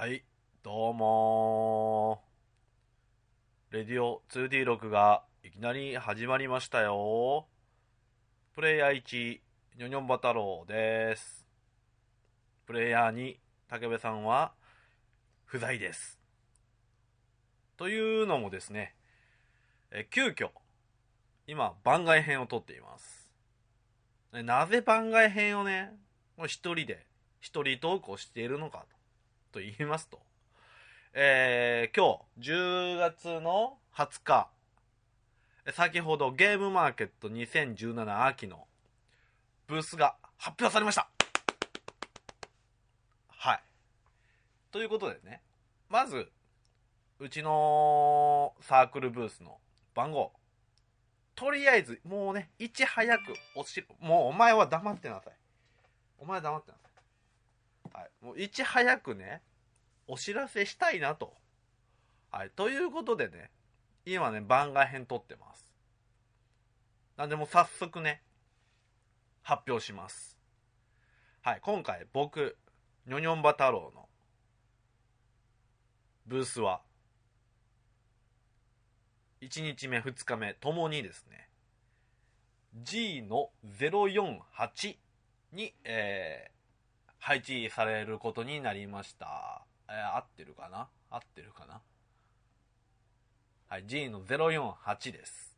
はい、どうも。レディオ 2D 録がいきなり始まりましたよ。プレイヤー1、ニョニョンバ太郎です。プレイヤー2、竹部さんは不在です。というのもですね、え急遽、今番外編を撮っています。なぜ番外編をね、一人で、一人投稿しているのかと。と言いますと、えー、今日10月の20日、先ほどゲームマーケット2017秋のブースが発表されましたはい。ということでね、まず、うちのサークルブースの番号、とりあえず、もうね、いち早くおし、もうお前は黙ってなさい。お前は黙ってなさい。はい、もういち早くね、お知らせしたいなと。はい、ということでね、今ね、番外編撮ってます。なんでもう早速ね、発表します。はい、今回僕、ニョニョンバ太郎のブースは、1日目、2日目ともにですね、G の048に、えー、配置されることになりました。えー、合ってるかな？合ってるかな？はい、G の048です。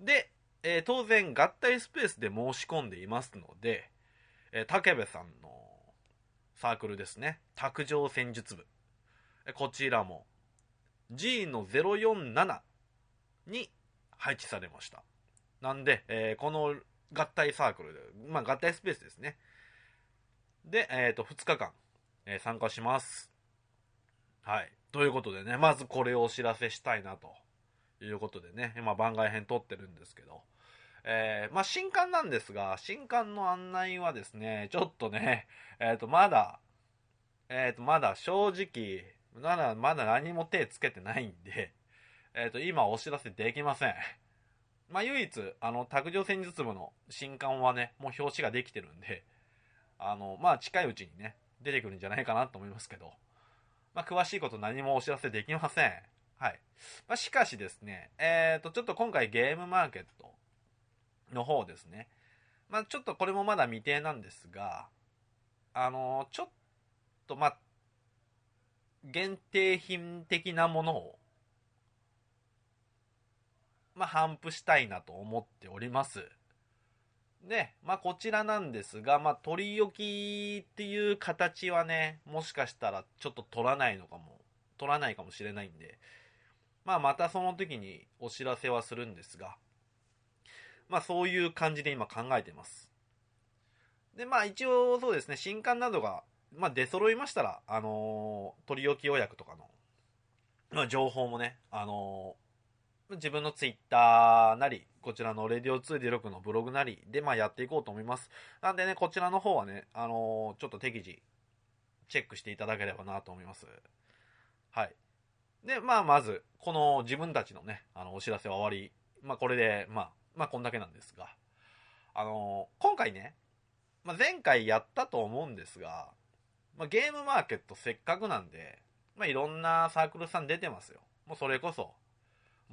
で、えー当然合体スペースで申し込んでいますので、えー竹部さんのサークルですね、卓上戦術部。えこちらも G の047に配置されました。なんで、えーこの合体サークルで、まあ合体スペースですね。で、えっ、と、2日間、えー参加します。はい。ということでね、まずこれをお知らせしたいなということでね、今番外編撮ってるんですけど、えーまあ新刊なんですが、新刊の案内はですね、ちょっとね、えっ、と、まだ、えっ、と、まだ正直、まだ、まだ何も手つけてないんで、えっ、と、今お知らせできません。まあ唯一、あの、卓上戦術部の新刊はね、もう表紙ができてるんで、あの、まあ、近いうちにね、出てくるんじゃないかなと思いますけど、まあ、詳しいこと何もお知らせできません。はい。まあ、しかしですね、えっ、と、ちょっと今回ゲームマーケットの方ですね、まあ、ちょっとこれもまだ未定なんですが、あのちょっと、まあ、限定品的なものを、まあ、頒布したいなと思っております。で、まあ、こちらなんですが、まあ、取り置きっていう形はね、もしかしたらちょっと取らないのかも、取らないかもしれないんで、まあ、またその時にお知らせはするんですが、まあ、そういう感じで今考えてます。で、まあ、一応そうですね、新刊などが、まあ、出揃いましたら、あのー取り置き予約とかの、まあ、情報もね、あの自分のツイッターなり、こちらのレディオ 2D6 のブログなりで、まあ、やっていこうと思います。なんでね、こちらの方はね、あのーちょっと適時、チェックしていただければなと思います。はい。で、まあ、まず、この自分たちのね、あの、お知らせは終わり。まあ、これで、まあ、まあ、こんだけなんですが、あのー今回ね、まあ、前回やったと思うんですが、まあ、ゲームマーケットせっかくなんで、まあ、いろんなサークルさん出てますよ。もうそれこそ、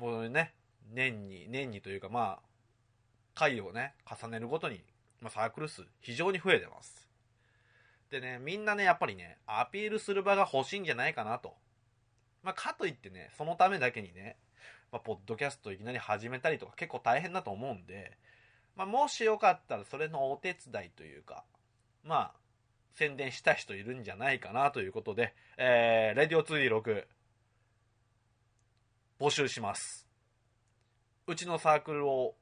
もうね、年に、年にというかまあ、回をね、重ねるごとに、まあ、サークル数非常に増えてます。でね、みんなね、やっぱりね、アピールする場が欲しいんじゃないかなと。まあ、かといってね、そのためだけにね、まあ、ポッドキャストいきなり始めたりとか結構大変だと思うんで、まあ、もしよかったらそれのお手伝いというか、まあ、宣伝した人いるんじゃないかなということで、えー、レディオ 2D6、募集します。うちのサークルを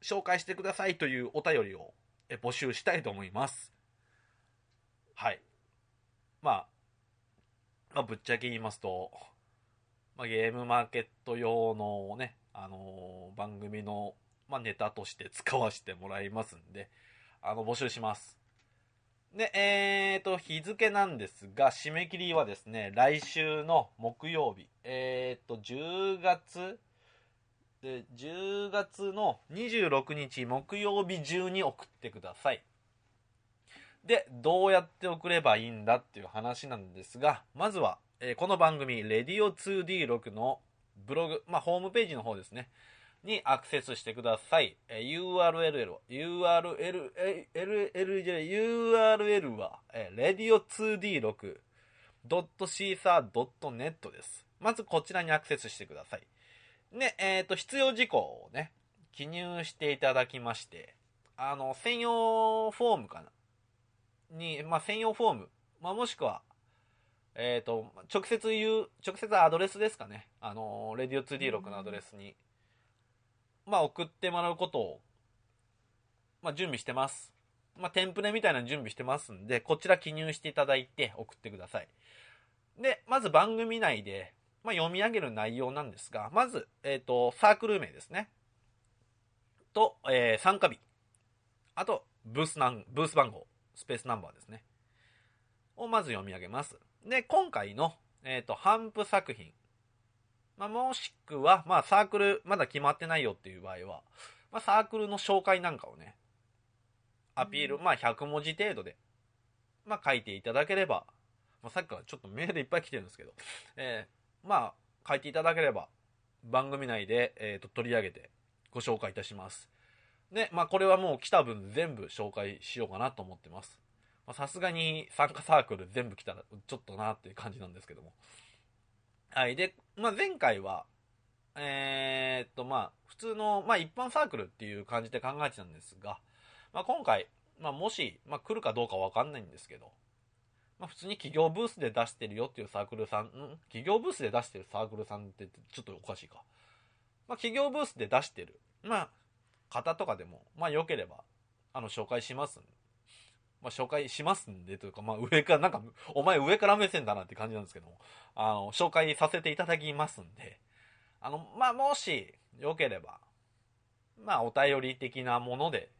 紹介してくださいというお便りを募集したいと思います。はい。まあ、まあ、ぶっちゃけ言いますと、まあ、ゲームマーケット用のね、あのー番組の、まあ、ネタとして使わせてもらいますんで、あの、募集します。で、えーと、日付なんですが、締め切りはですね、来週の木曜日、えーと、10月、で、10月の26日木曜日中に送ってください。で、どうやって送ればいいんだっていう話なんですが、まずは、えーこの番組、Radio2D6 のブログ、まあ、ホームページの方ですね、にアクセスしてください。えー URL は、URL、え L、L じゃない URL は、えー radio2d6.caesar.net です。まずこちらにアクセスしてください。で、えっ、と、必要事項をね、記入していただきまして、あの、専用フォームかな？に、まあ、専用フォーム、まあ、もしくは、えっ、と、直接言う、直接アドレスですかね。あの、Radio2D6 のアドレスに、まあ、送ってもらうことを、まあ、準備してます。まあ、テンプレみたいなの準備してますんで、こちら記入していただいて送ってください。で、まず番組内で、まあ、読み上げる内容なんですが、まず、えっ、と、サークル名ですね。と、えー参加日。あと、ブースなん、ブース番号、スペースナンバーですね。をまず読み上げます。で、今回の、えっ、と、ハンプ作品。まあ、もしくは、まあ、サークル、まだ決まってないよっていう場合は、まあ、サークルの紹介なんかをね、アピール、まあ、100文字程度で、まあ、書いていただければ、まあ、さっきからちょっとメールいっぱい来てるんですけど、えーまあ、書いていただければ、番組内で、えー、と取り上げてご紹介いたします。で、まあ、これはもう来た分全部紹介しようかなと思ってます。まあさすがに参加サークル全部来たらちょっとなっていう感じなんですけども。はい。で、まあ、前回は、えーっと、まあ、普通の、まあ、一般サークルっていう感じで考えてたんですが、まあ、今回、まあ、もし、まあ、来るかどうかわかんないんですけど、まあ、普通に企業ブースで出してるよっていうサークルさん、ん？企業ブースで出してるサークルさんってちょっとおかしいか。まあ、企業ブースで出してる、まあ、方とかでも、まあ、良ければ、あの、紹介しますまあ、紹介しますんでというか、まあ、上から、なんか、お前上から目線だなって感じなんですけども、あの、紹介させていただきますんで、あの、まあ、もし、良ければ、まあ、お便り的なもので、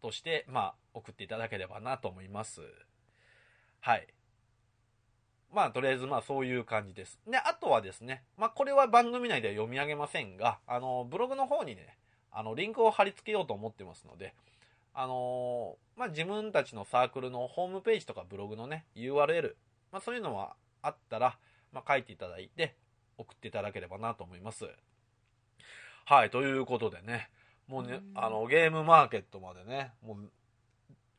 として、まあ、送っていただければなと思います。はい。まあ、とりあえず、まあ、そういう感じです。で、あとはですね、まあ、これは番組内では読み上げませんが、あの、ブログの方にね、あの、リンクを貼り付けようと思ってますので、あのーまあ、自分たちのサークルのホームページとかブログのね、URL、まあ、そういうのはあったら、まあ、書いていただいて、送っていただければなと思います。はい、ということでね、もうね、あの、ゲームマーケットまでね、も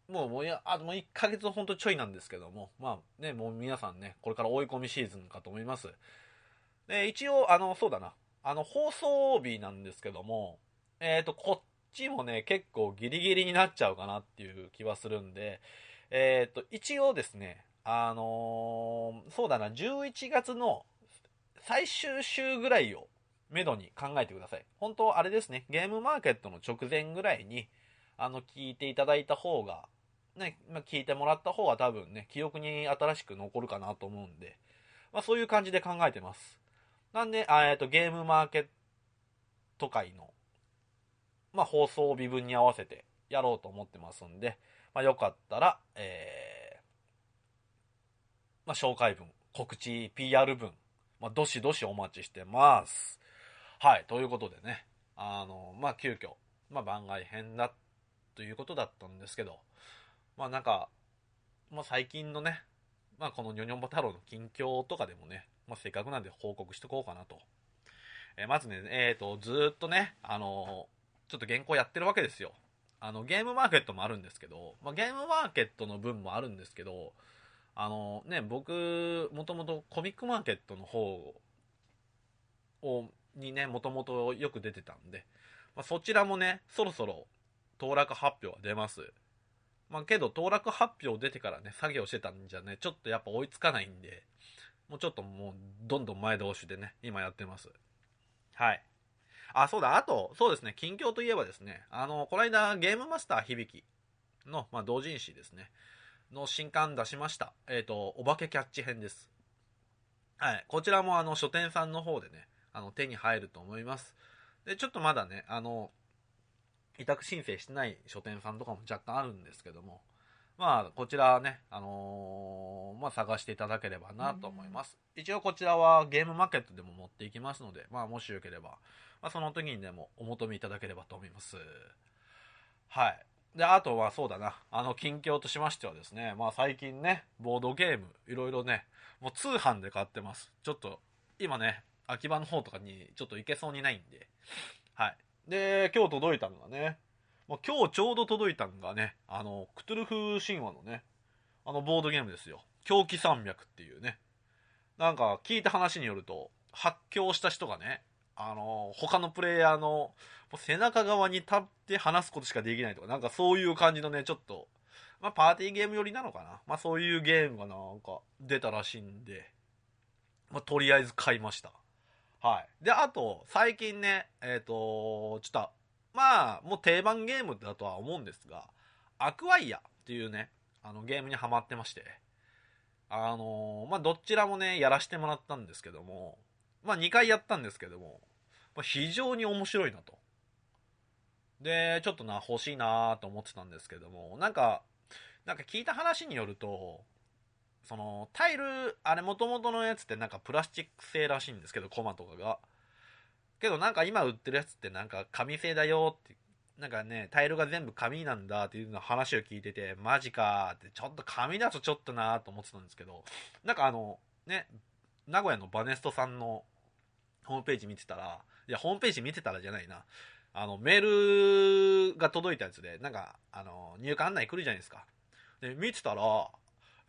う、もう、もういや、あともう1ヶ月ほんとちょいなんですけども、まあね、もう皆さんね、これから追い込みシーズンかと思います。で、一応、あの、そうだな、あの、放送日なんですけども、えっ、と、こっちもね、結構ギリギリになっちゃうかなっていう気はするんで、えっ、と、一応ですね、あのーそうだな、11月の最終週ぐらいをめどに考えてください。本当あれですね、ゲームマーケットの直前ぐらいに、あの、聞いていただいた方が、ね、ま、聞いてもらった方が多分ね、記憶に新しく残るかなと思うんで、まあ、そういう感じで考えてます。なんで、あえっと、ゲームマーケット界の、まあ、放送日分に合わせてやろうと思ってますんで、まあ、よかったら、えー、まあ、紹介文、告知、PR 文、まあ、どしどしお待ちしてます。はい、ということでね、あの、まあ、急遽、まあ、番外編だということだったんですけど、まあ、なんか、まあ、最近のね、まあ、このニョニョンボ太郎の近況とかでもね、まあ、せっかくなんで報告しておこうかなと。えーまずね、えっ、と、ずっとね、あのちょっと原稿やってるわけですよ。あの、ゲームマーケットもあるんですけど、まあ、ゲームマーケットの分もあるんですけど、あのね、僕、もともとコミックマーケットの方を、にね、もともとよく出てたんで、まあ、そちらもね、そろそろ当落発表は出ます。まあ、けど、当落発表出てからね、作業してたんじゃね、ちょっとやっぱ追いつかないんで、もうちょっともう、どんどん前倒しでね、今やってます。はい。あ、そうだ、あと、そうですね、近況といえばですね、あの、この間、ゲームマスター響の、まあ、同人誌ですね、の新刊出しました。えっ、と、お化けキャッチ編です。はい。こちらも、あの、書店さんの方でね、あの、手に入ると思います。で、ちょっとまだね、あの、委託申請してない書店さんとかも若干あるんですけども、まあ、こちらね、あのーまあ、探していただければなと思います。一応こちらはゲームマーケットでも持っていきますので、まあ、もしよければ、まあ、その時にでもお求めいただければと思います。はい。で、あとはそうだな、あの、近況としましてはですね、まあ最近ね、ボードゲーム、いろいろね、もう通販で買ってます。ちょっと、今ね、秋葉の方とかにちょっと行けそうにないんで、はい。で、今日届いたのがね、もう今日ちょうど届いたのがね、あの、クトゥルフ神話のね、あのボードゲームですよ。狂気山脈っていうね。なんか聞いた話によると、発狂した人がね、あの、他のプレイヤーの背中側に立って話すことしかできないとか、なんかそういう感じのね、ちょっと、まあパーティーゲーム寄りなのかな。まあそういうゲームがなんか出たらしいんで、まあとりあえず買いました。はい。で、あと、最近ね、えっ、ー、と、ちょっと、まあ、もう定番ゲームだとは思うんですが、アクワイアっていうね、あのゲームにハマってまして、あのー、まあどちらもね、やらせてもらったんですけども、まあ2回やったんですけども、まあ、非常に面白いなと。で、ちょっとな、欲しいなと思ってたんですけども、なんか、なんか聞いた話によると、その、タイル、あれ元々のやつってなんかプラスチック製らしいんですけど、コマとかが。けどなんか今売ってるやつってなんか紙製だよって、なんかね、タイルが全部紙なんだっていうの話を聞いてて、マジかって、ちょっと紙だとちょっとなーと思ってたんですけど、なんかあの、ね、名古屋のバネストさんのホームページ見てたら、いや、ホームページ見てたらじゃないな。あの、メールが届いたやつで、なんか、あの、入荷案内来るじゃないですか。で、見てたら、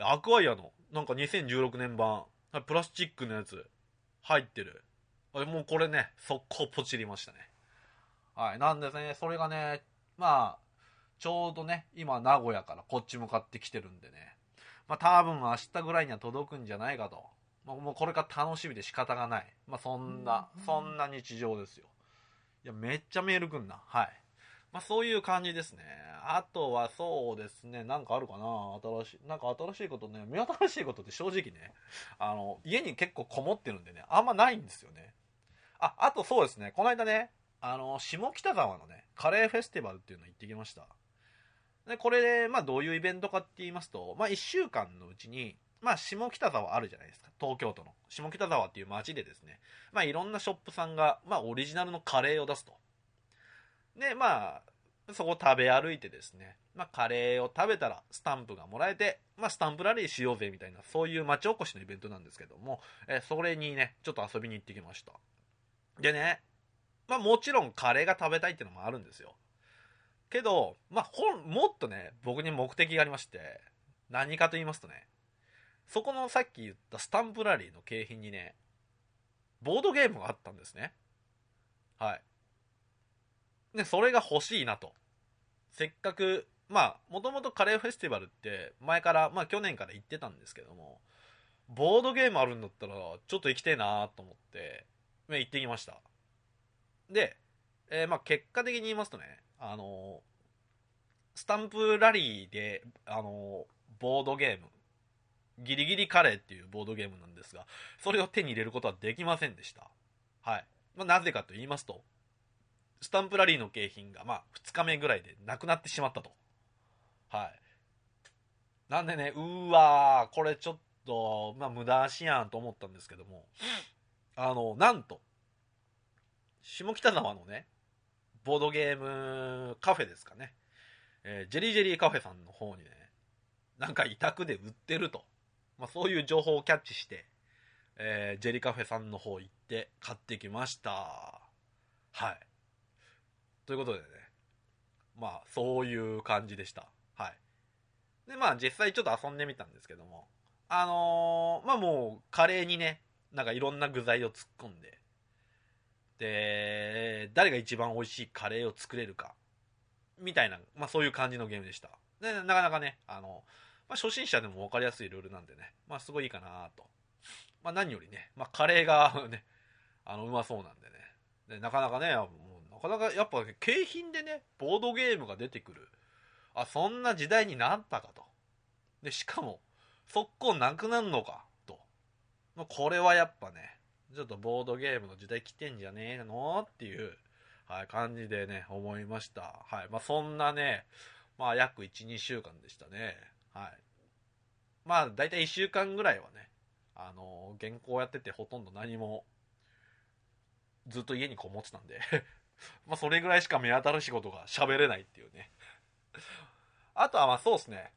アクアイアの、なんか2016年版、プラスチックのやつ、入ってる。もうこれね、速攻ポチりましたね。はい。なんですね、それがね、まあ、ちょうどね、今名古屋からこっち向かってきてるんでね、まあ多分明日ぐらいには届くんじゃないかと。まあ、もうこれから楽しみで仕方がない。まあそんな、そんな日常ですよ。いや、めっちゃメールくんな。はい。まあ、そういう感じですね。あとはそうですね、なんかあるかな新しい、なんか新しいことね、目新しいことって正直ね、あの、家に結構こもってるんでね、あんまないんですよね。あ、あとそうですね、この間ね、あの、下北沢のね、カレーフェスティバルっていうの行ってきました。で、これで、まあどういうイベントかって言いますと、まあ1週間のうちに、まあ、下北沢あるじゃないですか。東京都の。下北沢っていう街でですね。まあ、いろんなショップさんが、まあ、オリジナルのカレーを出すと。で、まあ、そこを食べ歩いてですね。まあ、カレーを食べたらスタンプがもらえて、まあ、スタンプラリーしようぜみたいな、そういう街おこしのイベントなんですけども、えそれにね、ちょっと遊びに行ってきました。でね、まあ、もちろんカレーが食べたいっていうのもあるんですよ。けど、まあ、ほん、もっとね、僕に目的がありまして、何かと言いますとね、そこのさっき言ったスタンプラリーの景品にね、ボードゲームがあったんですね。はい。で、それが欲しいなと。せっかく、まあ、もともとカレーフェスティバルって前から、まあ去年から行ってたんですけども、ボードゲームあるんだったら、ちょっと行きたいなと思って、行ってきました。で、えー、まあ結果的に言いますとね、あのスタンプラリーで、あのボードゲーム、ギリギリカレーっていうボードゲームなんですが、それを手に入れることはできませんでした。はい。まあ、なぜかと言いますと、スタンプラリーの景品が、まあ、2日目ぐらいでなくなってしまったと。はい。なんでね、うーわー、これちょっと、まあ、無駄足やんと思ったんですけども、あの、なんと、下北沢のね、ボードゲームカフェですかね、えー、ジェリージェリーカフェさんの方にね、なんか委託で売ってると。まあ、そういう情報をキャッチして、えー、ジェリカフェさんの方行って買ってきました。はい。ということでね、まあ、そういう感じでした。はい。で、まあ、実際ちょっと遊んでみたんですけども、あのー、まあもう、カレーにね、なんかいろんな具材を突っ込んで、で、誰が一番美味しいカレーを作れるか、みたいな、まあそういう感じのゲームでした。で、なかなかね、あの、まあ、初心者でも分かりやすいルールなんでね、まあ、すごいいいかなと。まあ、何よりね、まあ、カレーが ね、あの、うまそうなんでね。で、なかなかね、もうなかなかやっぱ景品でね、ボードゲームが出てくる。あ、そんな時代になったかと。で、しかも、速攻なくなるのか、まあ、これはやっぱね、ちょっとボードゲームの時代来てんじゃねえの？っていう、はい、感じでね、思いました。はい。まあ、そんなね、まあ、約1、2週間でしたね。はい。まあ、大体1週間ぐらいはね、あのー、原稿やっててほとんど何も、ずっと家にこもってたんで まあ、それぐらいしか目新しいことが喋れないっていうねあとはまあそうですね。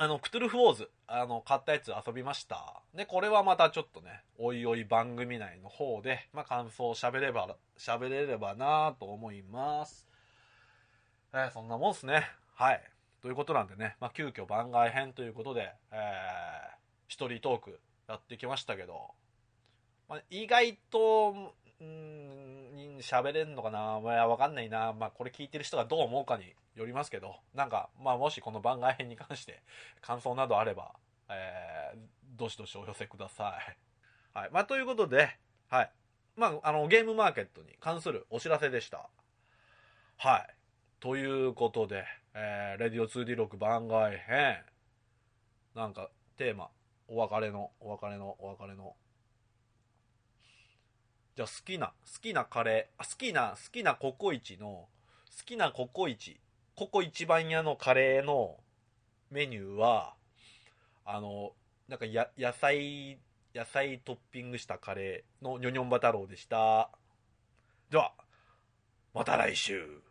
あの、クトゥルフウォーズ、あの、買ったやつ遊びました。で、これはまたちょっとね、おいおい番組内の方で、まあ感想を喋れば、喋れればなと思います。えーそんなもんっすね。はい。ということなんでね、まあ急遽番外編ということで、えー、一人トークやってきましたけど、まあ、意外と、うん、喋れんのかな？まあ、わかんないな。まあ、これ聞いてる人がどう思うかによりますけど、なんか、まあ、もしこの番外編に関して感想などあれば、えー、どしどしお寄せください。はい。まあ、ということで、はい。まあ、あの、ゲームマーケットに関するお知らせでした。はい。ということで、えー、レディオ 2D6 番外編、なんか、テーマ、お別れの、お別れの、お別れの、じゃあ好きな、好きなカレー、あ好きな、好きなココイチの、好きなココイチ、ココ一番屋のカレーのメニューは、あの、なんかや、野菜、野菜トッピングしたカレーのニョニョンバ太郎でした。では、また来週。